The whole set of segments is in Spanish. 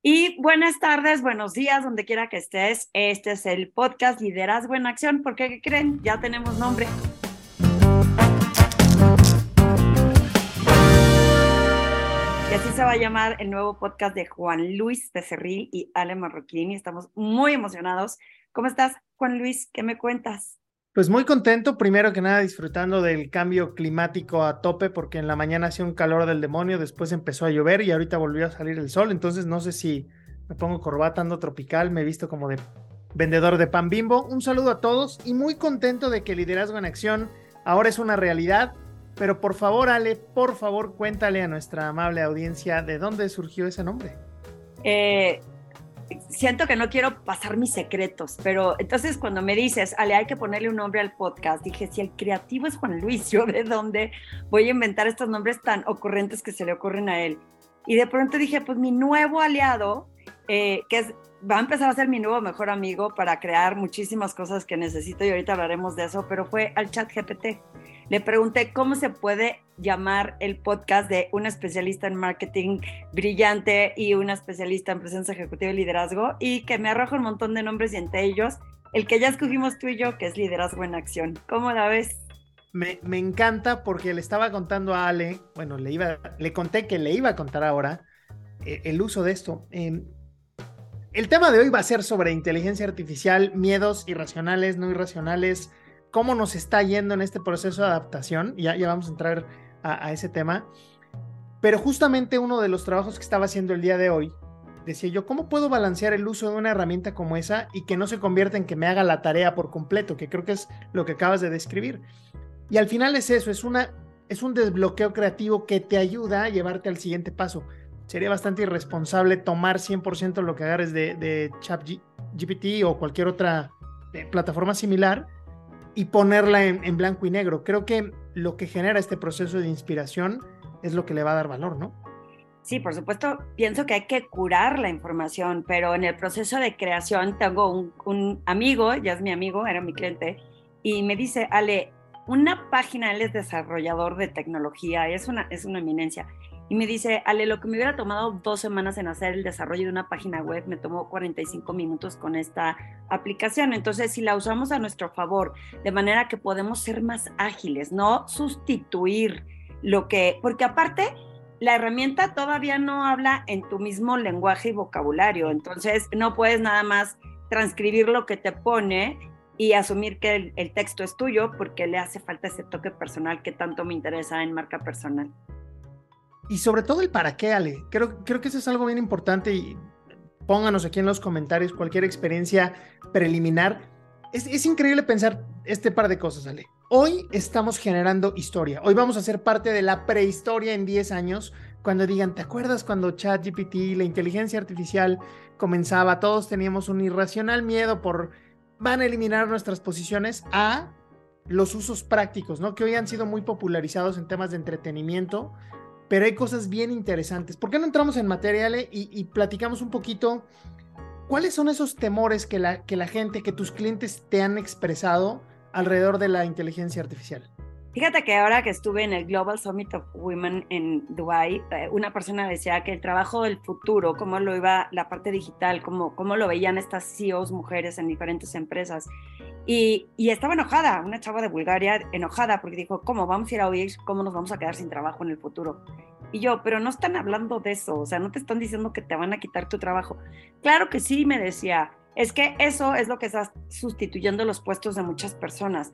Y buenas tardes, buenos días, donde quiera que estés. Este es el podcast Liderazgo en Acción. ¿Por qué creen? Ya tenemos nombre. Y así se va a llamar el nuevo podcast de Juan Luis Becerril y Ale Marroquín. Y estamos muy emocionados. ¿Cómo estás, Juan Luis? ¿Qué me cuentas? Pues muy contento, primero que nada disfrutando del cambio climático a tope, porque en la mañana hacía un calor del demonio, después empezó a llover y ahorita volvió a salir el sol, entonces no sé si me pongo corbata, ando tropical, me he visto como de vendedor de pan bimbo. Un saludo a todos y muy contento de que Liderazgo en Acción ahora es una realidad, pero por favor, Ale, por favor, cuéntale a nuestra amable audiencia de dónde surgió ese nombre. Eh, siento que no quiero pasar mis secretos, pero entonces cuando me dices, Ale, hay que ponerle un nombre al podcast, dije, si el creativo es Juan Luis, ¿yo de dónde voy a inventar estos nombres tan ocurrentes que se le ocurren a él? Y de pronto dije, pues mi nuevo aliado, eh, que es, va a empezar a ser mi nuevo mejor amigo para crear muchísimas cosas que necesito y ahorita hablaremos de eso, pero fue al chat GPT. Le pregunté cómo se puede llamar el podcast de una especialista en marketing brillante y una especialista en presencia ejecutiva y liderazgo y que me arroja un montón de nombres y entre ellos el que ya escogimos tú y yo, que es liderazgo en acción. ¿Cómo la ves? Me, me encanta porque le estaba contando a Ale, bueno, le, iba, le conté que le iba a contar ahora eh, el uso de esto. Eh, el tema de hoy va a ser sobre inteligencia artificial, miedos irracionales, no irracionales, cómo nos está yendo en este proceso de adaptación. Ya, ya vamos a entrar a, a ese tema. Pero justamente uno de los trabajos que estaba haciendo el día de hoy, decía yo, ¿cómo puedo balancear el uso de una herramienta como esa y que no se convierta en que me haga la tarea por completo, que creo que es lo que acabas de describir? Y al final es eso, es, una, es un desbloqueo creativo que te ayuda a llevarte al siguiente paso. Sería bastante irresponsable tomar 100% lo que agarres de, de ChatGPT o cualquier otra eh, plataforma similar y ponerla en, en, blanco y negro. Creo que lo que genera este proceso de inspiración es lo que le va a dar valor, ¿no? Sí, por supuesto, pienso que hay que curar la información, pero en el proceso de creación tengo un, un amigo, ya es mi amigo, era mi cliente, y me dice, Ale, una página, él es desarrollador de tecnología, es una, es una eminencia, y me dice, Ale, lo que me hubiera tomado dos semanas en hacer el desarrollo de una página web, me tomó 45 minutos con esta aplicación. Entonces, si la usamos a nuestro favor, de manera que podemos ser más ágiles, no sustituir lo que, porque aparte, la herramienta todavía no habla en tu mismo lenguaje y vocabulario, entonces no puedes nada más transcribir lo que te pone y asumir que el, texto es tuyo porque le hace falta ese toque personal que tanto me interesa en marca personal y sobre todo el para qué, Ale. Creo, creo que eso es algo bien importante y pónganos aquí en los comentarios cualquier experiencia preliminar. Es, es, increíble pensar este par de cosas, Ale. Hoy estamos generando historia. Hoy vamos a ser parte de la prehistoria en 10 años. Cuando digan, ¿te acuerdas cuando ChatGPT, la inteligencia artificial comenzaba? Todos teníamos un irracional miedo por van a eliminar nuestras posiciones a los usos prácticos, ¿no? Que hoy han sido muy popularizados en temas de entretenimiento, pero hay cosas bien interesantes. ¿Por qué no entramos en materia y, y, platicamos un poquito cuáles son esos temores que la, que la gente, que tus clientes te han expresado alrededor de la inteligencia artificial? Fíjate que ahora que estuve en el Global Summit of Women en Dubai, eh, una persona decía que el trabajo del futuro, cómo lo iba la parte digital, cómo, cómo lo veían estas CEOs mujeres en diferentes empresas. Y, y, estaba enojada, una chava de Bulgaria enojada porque dijo, ¿cómo vamos a ir a oír cómo nos vamos a quedar sin trabajo en el futuro? Y yo, pero no están hablando de eso, o sea, no te están diciendo que te van a quitar tu trabajo. Claro que sí, me decía, es que eso es lo que está sustituyendo los puestos de muchas personas.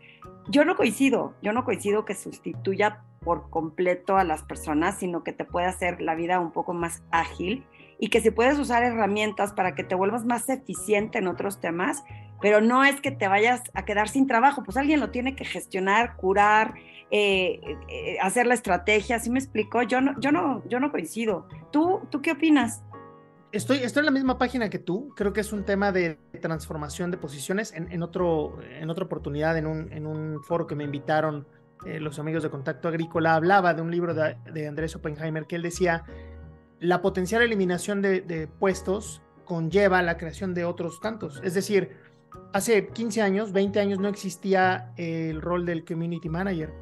Yo no coincido, yo no coincido que sustituya por completo a las personas, sino que te puede hacer la vida un poco más ágil y que si puedes usar herramientas para que te vuelvas más eficiente en otros temas, pero no es que te vayas a quedar sin trabajo, pues alguien lo tiene que gestionar, curar, eh, eh, hacer la estrategia, ¿sí me explico? Yo no, yo no, yo no coincido. ¿Tú, ¿Tú qué opinas? Estoy, estoy en la misma página que tú. Creo que es un tema de transformación de posiciones. En, en otro, en otra oportunidad, en un, en un foro que me invitaron eh, los amigos de Contacto Agrícola, hablaba de un libro de, de Andrés Oppenheimer que él decía, la potencial eliminación de, puestos conlleva la creación de otros tantos. Es decir, hace 15 años, 20 años no existía el rol del community manager.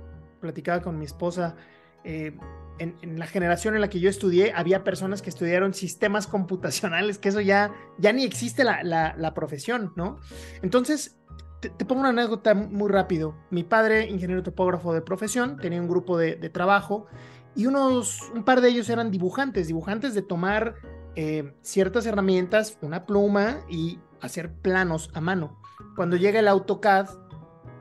Platicaba con mi esposa. Eh, en, la generación en la que yo estudié, había personas que estudiaron sistemas computacionales, que eso ya, ya ni existe la, la, profesión, ¿no? Entonces, te, pongo una anécdota muy rápido. Mi padre, ingeniero topógrafo de profesión, tenía un grupo de, de trabajo y unos, un par de ellos eran dibujantes, dibujantes de tomar eh, ciertas herramientas, una pluma y hacer planos a mano. Cuando llega el AutoCAD,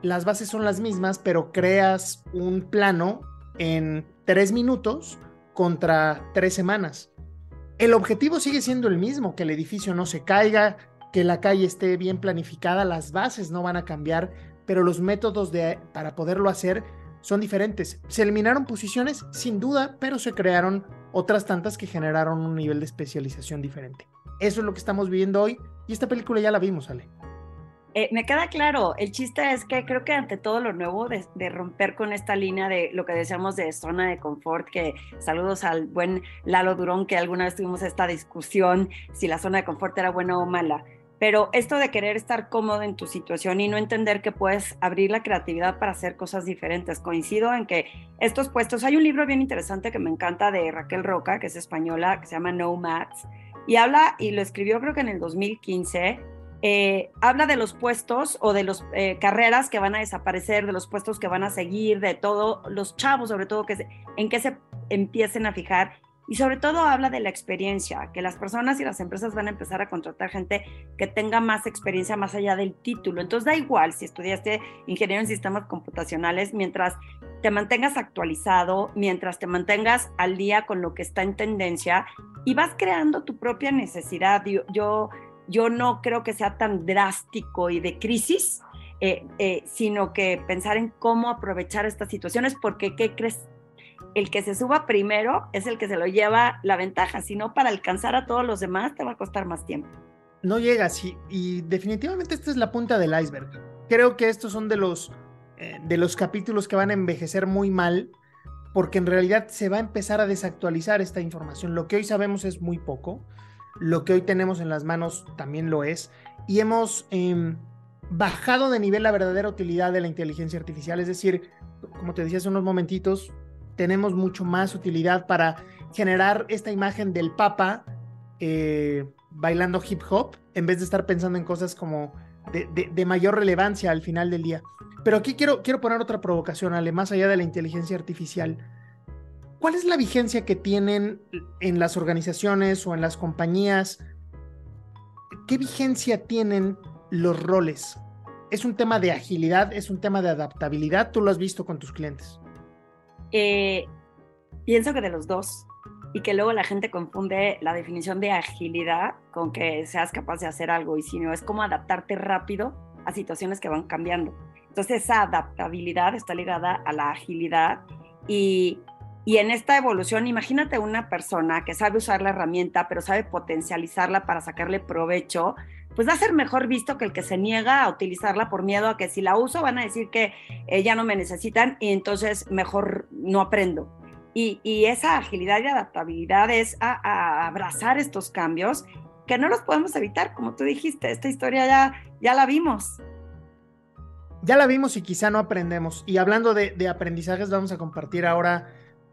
las bases son las mismas, pero creas un plano en tres minutos contra tres semanas. El objetivo sigue siendo el mismo, que el edificio no se caiga, que la calle esté bien planificada, las bases no van a cambiar, pero los métodos de, para poderlo hacer son diferentes. Se eliminaron posiciones, sin duda, pero se crearon otras tantas que generaron un nivel de especialización diferente. Eso es lo que estamos viviendo hoy y esta película ya la vimos, Ale. Eh, me queda claro, el chiste es que creo que ante todo lo nuevo de, romper con esta línea de lo que decíamos de zona de confort, que saludos al buen Lalo Durón, que alguna vez tuvimos esta discusión si la zona de confort era buena o mala, pero esto de querer estar cómodo en tu situación y no entender que puedes abrir la creatividad para hacer cosas diferentes. Coincido en que estos puestos, hay un libro bien interesante que me encanta de Raquel Roca, que es española, que se llama No Nomads, y habla, y lo escribió creo que en el 2015, eh, habla de los puestos o de las eh, carreras que van a desaparecer, de los puestos que van a seguir, de todo, los chavos sobre todo, que en qué se empiecen a fijar y sobre todo habla de la experiencia, que las personas y las empresas van a empezar a contratar gente que tenga más experiencia más allá del título. Entonces da igual si estudiaste ingeniero en sistemas computacionales, mientras te mantengas actualizado, mientras te mantengas al día con lo que está en tendencia y vas creando tu propia necesidad. Yo, yo, no creo que sea tan drástico y de crisis, eh, eh, sino que pensar en cómo aprovechar estas situaciones, porque ¿qué crees? el que se suba primero es el que se lo lleva la ventaja, si no para alcanzar a todos los demás te va a costar más tiempo. No llega así y definitivamente esta es la punta del iceberg. Creo que estos son de los, eh, de los capítulos que van a envejecer muy mal porque en realidad se va a empezar a desactualizar esta información. Lo que hoy sabemos es muy poco, lo que hoy tenemos en las manos también lo es y hemos em, bajado de nivel la verdadera utilidad de la inteligencia artificial, es decir, como te decía hace unos momentitos, tenemos mucho más utilidad para generar esta imagen del Papa eh, bailando hip hop en vez de estar pensando en cosas como de, mayor relevancia al final del día. Pero aquí quiero, quiero poner otra provocación, Ale, más allá de la inteligencia artificial. ¿Cuál es la vigencia que tienen en las organizaciones o en las compañías? ¿Qué vigencia tienen los roles? ¿Es un tema de agilidad? ¿Es un tema de adaptabilidad? ¿Tú lo has visto con tus clientes? Eh, pienso que de los dos y que luego la gente confunde la definición de agilidad con que seas capaz de hacer algo y si no es como adaptarte rápido a situaciones que van cambiando. Entonces esa adaptabilidad está ligada a la agilidad y, y en esta evolución imagínate una persona que sabe usar la herramienta pero sabe potencializarla para sacarle provecho pues va a ser mejor visto que el que se niega a utilizarla por miedo a que si la uso van a decir que eh, ya no me necesitan y entonces mejor no aprendo. Y, esa agilidad y adaptabilidad es a, abrazar estos cambios que no los podemos evitar, como tú dijiste, esta historia ya, ya la vimos. Ya la vimos y quizá no aprendemos. Y hablando de, de aprendizajes, vamos a compartir ahora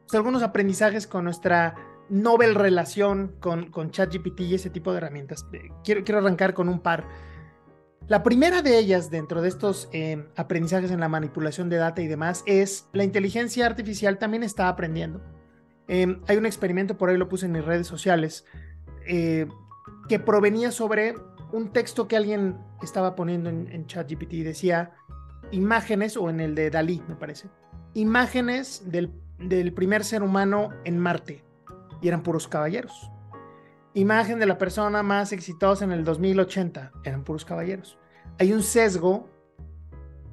pues, algunos aprendizajes con nuestra novel relación con, con ChatGPT y ese tipo de herramientas. Eh, quiero, quiero arrancar con un par. La primera de ellas dentro de estos eh, aprendizajes en la manipulación de data y demás es la inteligencia artificial también está aprendiendo. Em, hay un experimento, por ahí lo puse en mis redes sociales, eh, que provenía sobre un texto que alguien estaba poniendo en, en ChatGPT y decía imágenes, o en el de Dalí, me parece, imágenes del, del primer ser humano en Marte y eran puros caballeros. Imagen de la persona más exitosa en el 2080, eran puros caballeros. Hay un sesgo,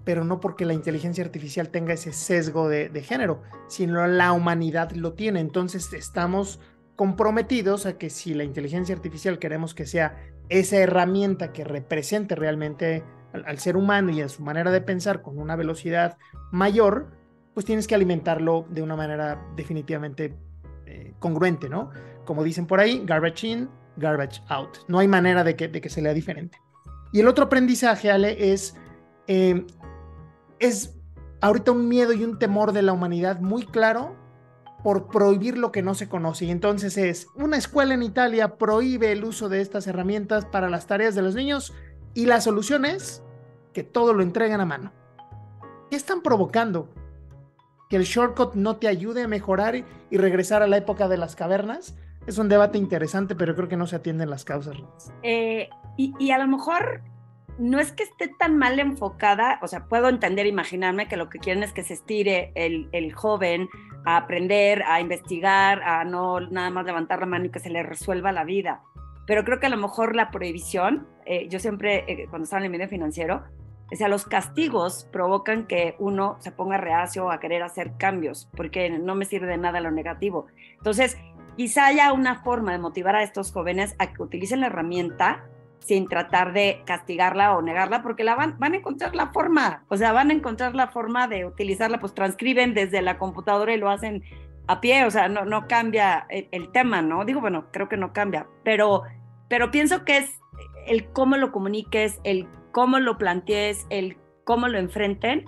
pero no porque la inteligencia artificial tenga ese sesgo de, género, sino la humanidad lo tiene. Entonces estamos comprometidos a que si la inteligencia artificial queremos que sea esa herramienta que represente realmente al, al, ser humano y a su manera de pensar con una velocidad mayor, pues tienes que alimentarlo de una manera definitivamente eh, congruente, ¿no? Como dicen por ahí, garbage in, garbage out. No hay manera de que, de que se lea diferente. Y el otro aprendizaje, Ale, es, eh, es ahorita un miedo y un temor de la humanidad muy claro por prohibir lo que no se conoce. Y entonces es, una escuela en Italia prohíbe el uso de estas herramientas para las tareas de los niños y la solución es que todo lo entregan a mano. ¿Qué están provocando? ¿Que el shortcut no te ayude a mejorar y regresar a la época de las cavernas? Es un debate interesante, pero creo que no se atienden las causas. Eh, y, y a lo mejor no es que esté tan mal enfocada, o sea, puedo entender, imaginarme que lo que quieren es que se estire el, el, joven a aprender, a investigar, a no nada más levantar la mano y que se le resuelva la vida. Pero creo que a lo mejor la prohibición, eh, yo siempre, eh, cuando estaba en el medio financiero, o sea, los castigos provocan que uno se ponga reacio a querer hacer cambios, porque no me sirve de nada lo negativo. Entonces, quizá haya una forma de motivar a estos jóvenes a que utilicen la herramienta sin tratar de castigarla o negarla, porque la van, van a encontrar la forma, o sea, van a encontrar la forma de utilizarla, pues transcriben desde la computadora y lo hacen a pie, o sea, no, no cambia el, tema, ¿no? Digo, bueno, creo que no cambia, pero, pero pienso que es el cómo lo comuniques, el cómo lo plantees, el cómo lo enfrenten,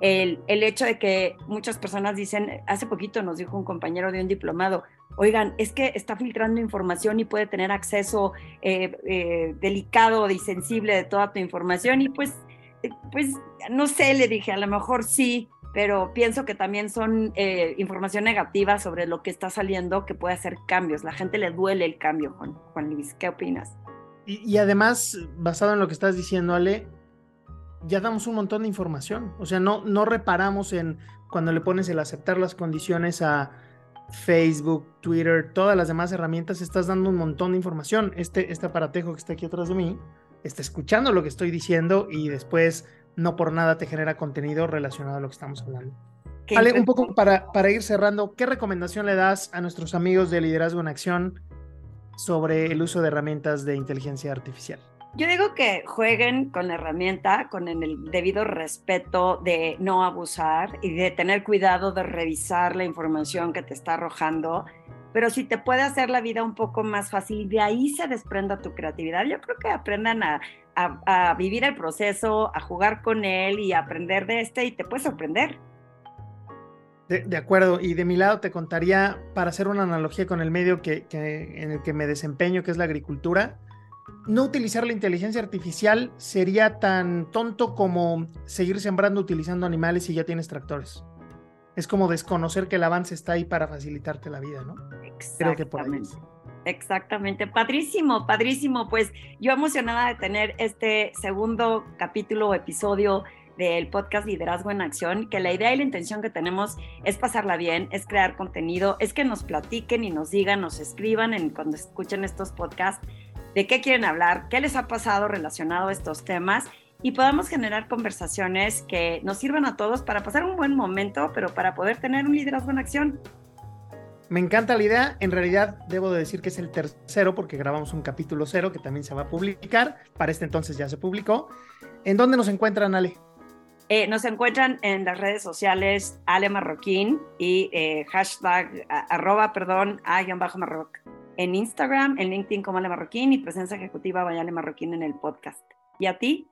el, el hecho de que muchas personas dicen, hace poquito nos dijo un compañero de un diplomado, oigan, es que está filtrando información y puede tener acceso eh, eh, delicado y sensible de toda tu información y pues, eh, pues, no sé, le dije, a lo mejor sí, pero pienso que también son información negativa sobre lo que está saliendo que puede hacer cambios. La gente le duele el cambio, Juan, Juan Luis. ¿Qué opinas? Y, y, además, basado en lo que estás diciendo, Ale, ya damos un montón de información. O sea, no, no reparamos en cuando le pones el aceptar las condiciones a Facebook, Twitter, todas las demás herramientas, estás dando un montón de información. Este, este aparatejo que está aquí atrás de mí está escuchando lo que estoy diciendo y después no por nada te genera contenido relacionado a lo que estamos hablando. Vale, un poco para, para ir cerrando, ¿qué recomendación le das a nuestros amigos de Liderazgo en Acción sobre el uso de herramientas de inteligencia artificial? Yo digo que jueguen con la herramienta, con el debido respeto de no abusar y de tener cuidado de revisar la información que te está arrojando, pero si te puede hacer la vida un poco más fácil de ahí se desprenda tu creatividad, yo creo que aprendan a, vivir el proceso, a jugar con él y a aprender de este y te puede sorprender. De, acuerdo, y de mi lado te contaría, para hacer una analogía con el medio que, en el que me desempeño, que es la agricultura, no utilizar la inteligencia artificial sería tan tonto como seguir sembrando utilizando animales si ya tienes tractores. Es como desconocer que el avance está ahí para facilitarte la vida, ¿no? Creo. Exactamente, padrísimo, padrísimo. Pues yo emocionada de tener este segundo capítulo o episodio del podcast Liderazgo en Acción, que la idea y la intención que tenemos es pasarla bien, es crear contenido, es que nos platiquen y nos digan, nos escriban en, cuando escuchen estos podcasts de qué quieren hablar, qué les ha pasado relacionado a estos temas y podamos generar conversaciones que nos sirvan a todos para pasar un buen momento, pero para poder tener un liderazgo en acción. Me encanta la idea. En realidad, debo de decir que es el tercero porque grabamos un capítulo cero que también se va a publicar. Para este entonces ya se publicó. ¿En dónde nos encuentran, Ale? Eh, nos encuentran en las redes sociales Ale Marroquín y eh, hashtag arroba, perdón, a-marroc en Instagram, en LinkedIn como Ale Marroquín y presencia ejecutiva Vayale Marroquín en el podcast. ¿Y a ti?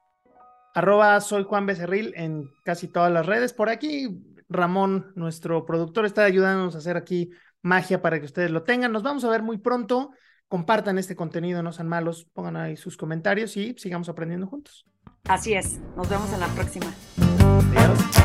Arroba soy Juan Becerril en casi todas las redes. Por aquí, Ramón, nuestro productor, está ayudándonos a hacer aquí magia para que ustedes lo tengan. Nos vamos a ver muy pronto. Compartan este contenido, no sean malos, pongan ahí sus comentarios y sigamos aprendiendo juntos. Así es. Nos vemos en la próxima. Yep.